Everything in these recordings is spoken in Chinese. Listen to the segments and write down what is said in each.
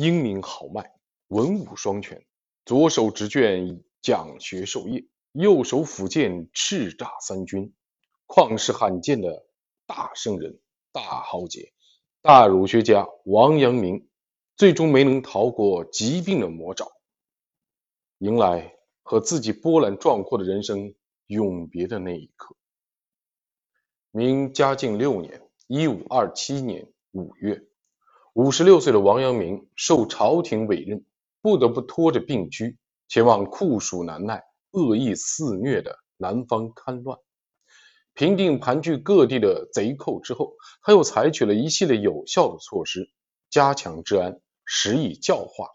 英明豪迈，文武双全，左手执卷讲学授业，右手抚剑叱咤三军，旷世罕见的大圣人、大豪杰、大儒学家王阳明，最终没能逃过疾病的魔爪，迎来和自己波澜壮阔的人生永别的那一刻。明嘉靖六年（一五二七年）五月，五十六岁的王阳明受朝廷委任，不得不拖着病躯前往酷暑难耐、恶意肆虐的南方勘乱。平定盘踞各地的贼寇之后，他又采取了一系列有效的措施，加强治安，施以教化。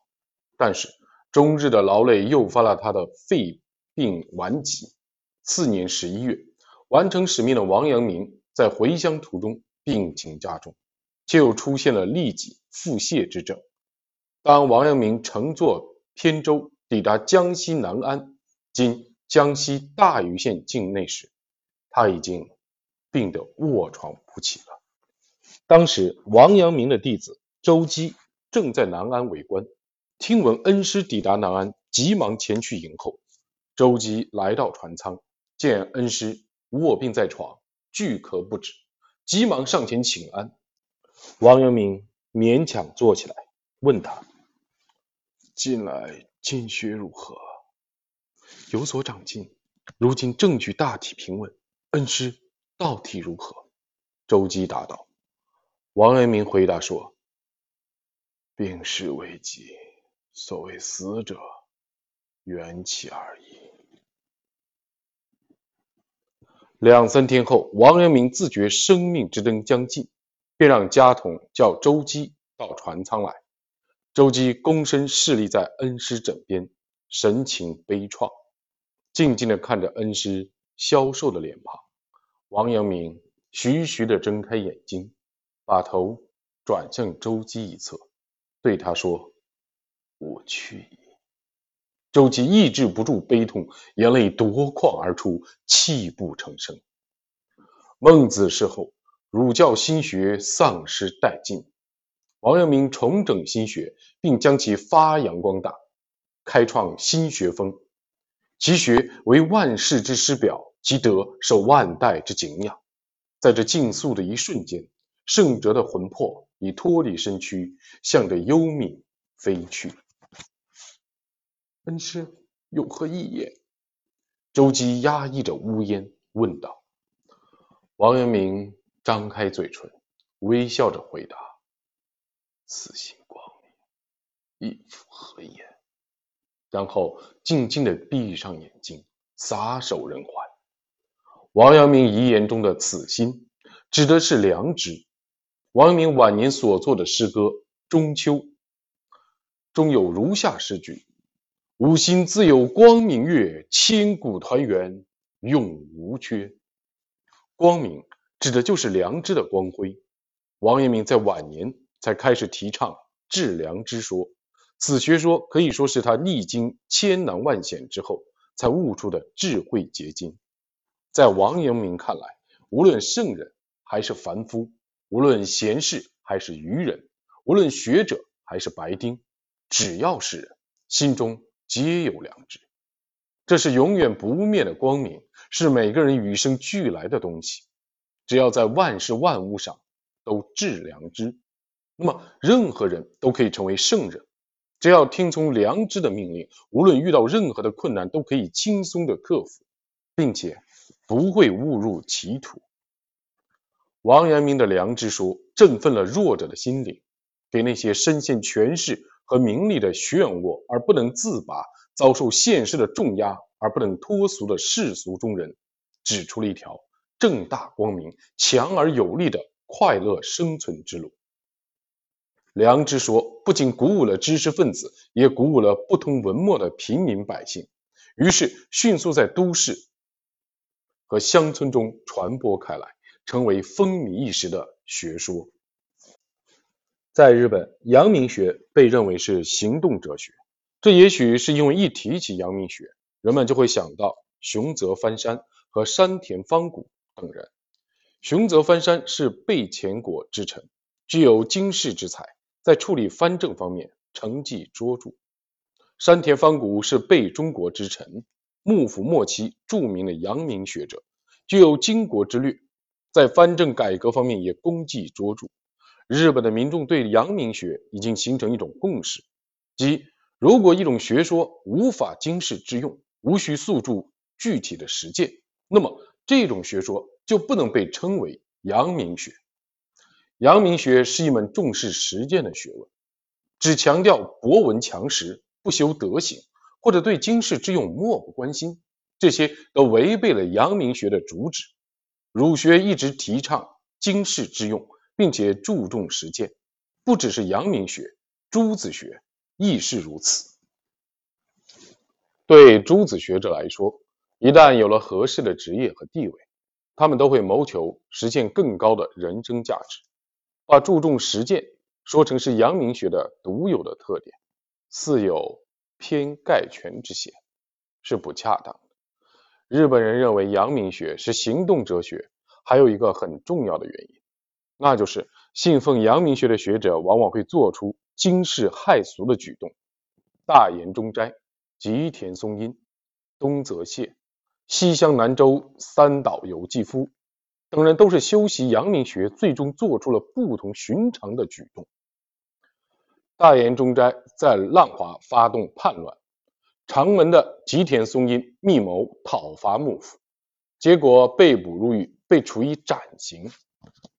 但是，终日的劳累诱发了他的肺病顽疾。次年十一月。完成使命的王阳明在回乡途中病情加重，就出现了痢疾、腹泻之症。当王阳明乘坐扁舟抵达江西南安（今江西大余县境内）时，他已经病得卧床不起了。当时，王阳明的弟子周基正在南安为官，听闻恩师抵达南安，急忙前去迎候。周基来到船舱，见恩师。卧病在床，巨咳不止，急忙上前请安。王阳明勉强坐起来，问他：“近来经学如何？有所长进。如今政局大体平稳，恩师道体如何？”周基答道。王阳明回答说：“病势危急，所谓死者，缘起而已。”两三天后，王阳明自觉生命之灯将尽，便让家童叫周基到船舱来。周基躬身侍立在恩师枕边，神情悲怆，静静地看着恩师消瘦的脸庞。王阳明徐徐地睁开眼睛，把头转向周基一侧，对他说：“我去也。”周基抑制不住悲痛，眼泪夺眶而出，泣不成声。孟子事后，儒教心学丧失殆尽。王阳明重整心学，并将其发扬光大，开创新学风。其学为万世之师表，其德受万代之敬仰。在这静肃的一瞬间，圣哲的魂魄已脱离身躯，向着幽冥飞去。恩师有何意言？周姬压抑着呜咽问道。王阳明张开嘴唇，微笑着回答：“此心光明，亦复何言？”然后静静的闭上眼睛，撒手人寰。王阳明遗言中的“此心”，指的是良知。王阳明晚年所作的诗歌《中秋》中有如下诗句。吾心自有光明月，千古团圆永无缺。光明指的就是良知的光辉。王阳明在晚年才开始提倡致良知说，此学说可以说是他历经千难万险之后才悟出的智慧结晶。在王阳明看来，无论圣人还是凡夫，无论贤士还是愚人，无论学者还是白丁，只要是人，心中。皆有良知，这是永远不灭的光明，是每个人与生俱来的东西。只要在万事万物上都致良知，那么任何人都可以成为圣人。只要听从良知的命令，无论遇到任何的困难，都可以轻松的克服，并且不会误入歧途。王阳明的良知说振奋了弱者的心灵，给那些身陷权势。和名利的漩涡而不能自拔，遭受现实的重压而不能脱俗的世俗中人，指出了一条正大光明、强而有力的快乐生存之路。良知说不仅鼓舞了知识分子，也鼓舞了不通文墨的平民百姓，于是迅速在都市和乡村中传播开来，成为风靡一时的学说。在日本，阳明学被认为是行动哲学。这也许是因为一提起阳明学，人们就会想到熊泽藩山和山田芳谷等人。熊泽藩山是备前国之臣，具有经世之才，在处理藩政方面成绩卓著。山田芳谷是备中国之臣，幕府末期著名的阳明学者，具有经国之略，在藩政改革方面也功绩卓著。日本的民众对阳明学已经形成一种共识，即如果一种学说无法经世致用，无需诉诸具体的实践，那么这种学说就不能被称为阳明学。阳明学是一门重视实践的学问，只强调博闻强识，不修德行，或者对经世之用漠不关心，这些都违背了阳明学的主旨。儒学一直提倡经世之用，并且注重实践，不只是阳明学，诸子学亦是如此。对诸子学者来说，一旦有了合适的职业和地位，他们都会谋求实现更高的人生价值。把注重实践说成是阳明学的独有的特点，似有偏概全之嫌，是不恰当的。日本人认为阳明学是行动哲学，还有一个很重要的原因，那就是信奉阳明学的学者往往会做出惊世骇俗的举动。大岩中斋、吉田松阴、东泽泻、西乡南州三岛由纪夫。等人都是修习阳明学，最终做出了不同寻常的举动。大岩中斋在浪华发动叛乱，长门的吉田松阴密谋讨伐幕府，结果被捕入狱，被处以斩刑。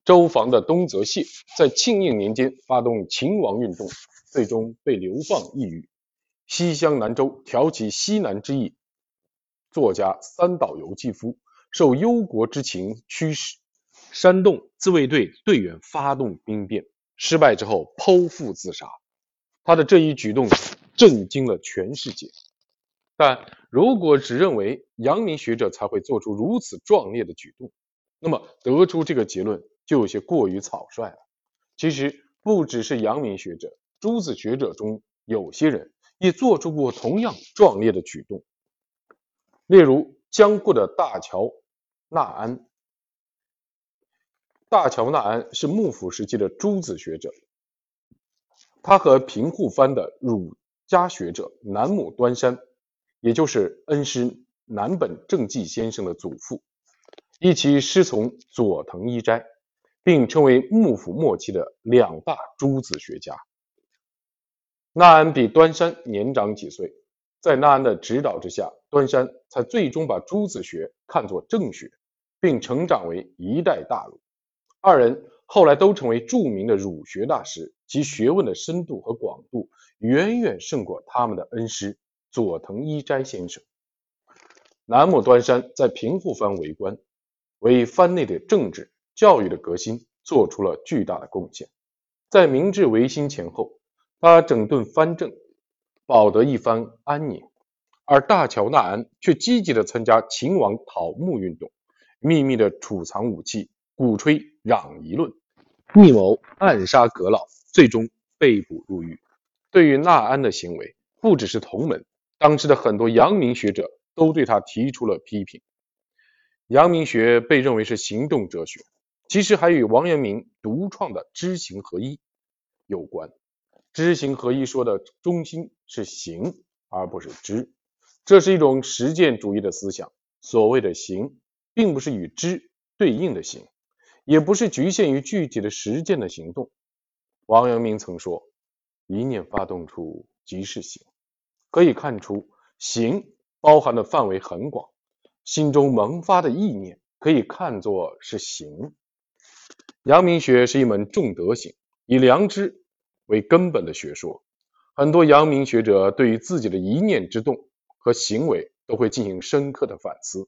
周防的东泽泻在庆应年间发动秦王运动，最终被流放异域。西乡南州挑起西南之役，作家三岛由纪夫。受忧国之情驱使，煽动自卫队队员发动兵变，失败之后剖腹自杀。他的这一举动震惊了全世界。但如果只认为阳明学者才会做出如此壮烈的举动，那么得出这个结论就有些过于草率了。其实不只是阳明学者，诸子学者中有些人也做出过同样壮烈的举动，例如江户的大桥。纳安，大桥纳安是幕府时期的诸子学者，他和平户藩的儒家学者南母端山，也就是恩师南本正纪先生的祖父，一起师从佐藤一斋，并称为幕府末期的两大诸子学家。纳安比端山年长几岁，在纳安的指导之下，端山才最终把朱子学看作正学。并成长为一代大儒，二人后来都成为著名的儒学大师，其学问的深度和广度远远胜过他们的恩师佐藤一斋先生。南木端山在平户藩为官，为藩内的政治教育的革新做出了巨大的贡献。在明治维新前后，他整顿藩政，保得一番安宁，而大乔纳安却积极的参加秦王讨幕运动。秘密的储藏武器，鼓吹攘夷论，密谋暗杀阁老，最终被捕入狱。对于纳安的行为，不只是同门，当时的很多阳明学者都对他提出了批评。阳明学被认为是行动哲学，其实还与王阳明独创的知行合一有关。知行合一说的中心是行，而不是知，这是一种实践主义的思想。所谓的行。并不是与知对应的行，也不是局限于具体的实践的行动。王阳明曾说：“一念发动处即是行。”可以看出，行包含的范围很广。心中萌发的意念可以看作是行。阳明学是一门重德行、以良知为根本的学说。很多阳明学者对于自己的一念之动和行为都会进行深刻的反思，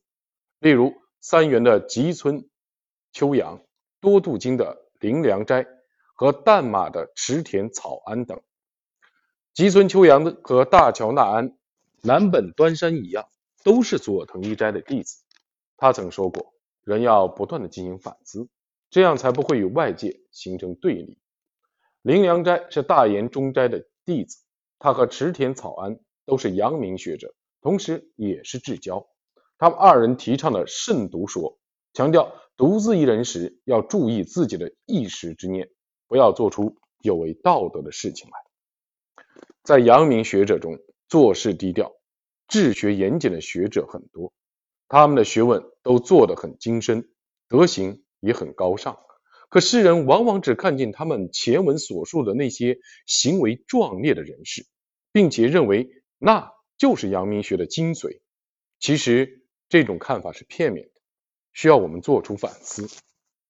例如。三元的吉村秋阳、多度经的林良斋和淡马的池田草庵等，吉村秋阳和大桥纳安、南本端山一样，都是佐藤一斋的弟子。他曾说过：“人要不断的进行反思，这样才不会与外界形成对立。”林良斋是大岩中斋的弟子，他和池田草庵都是阳明学者，同时也是至交。他们二人提倡的慎独说，强调独自一人时要注意自己的一时之念，不要做出有违道德的事情来。在阳明学者中，做事低调、治学严谨的学者很多，他们的学问都做得很精深，德行也很高尚。可世人往往只看见他们前文所述的那些行为壮烈的人士，并且认为那就是阳明学的精髓。其实这种看法是片面的，需要我们做出反思。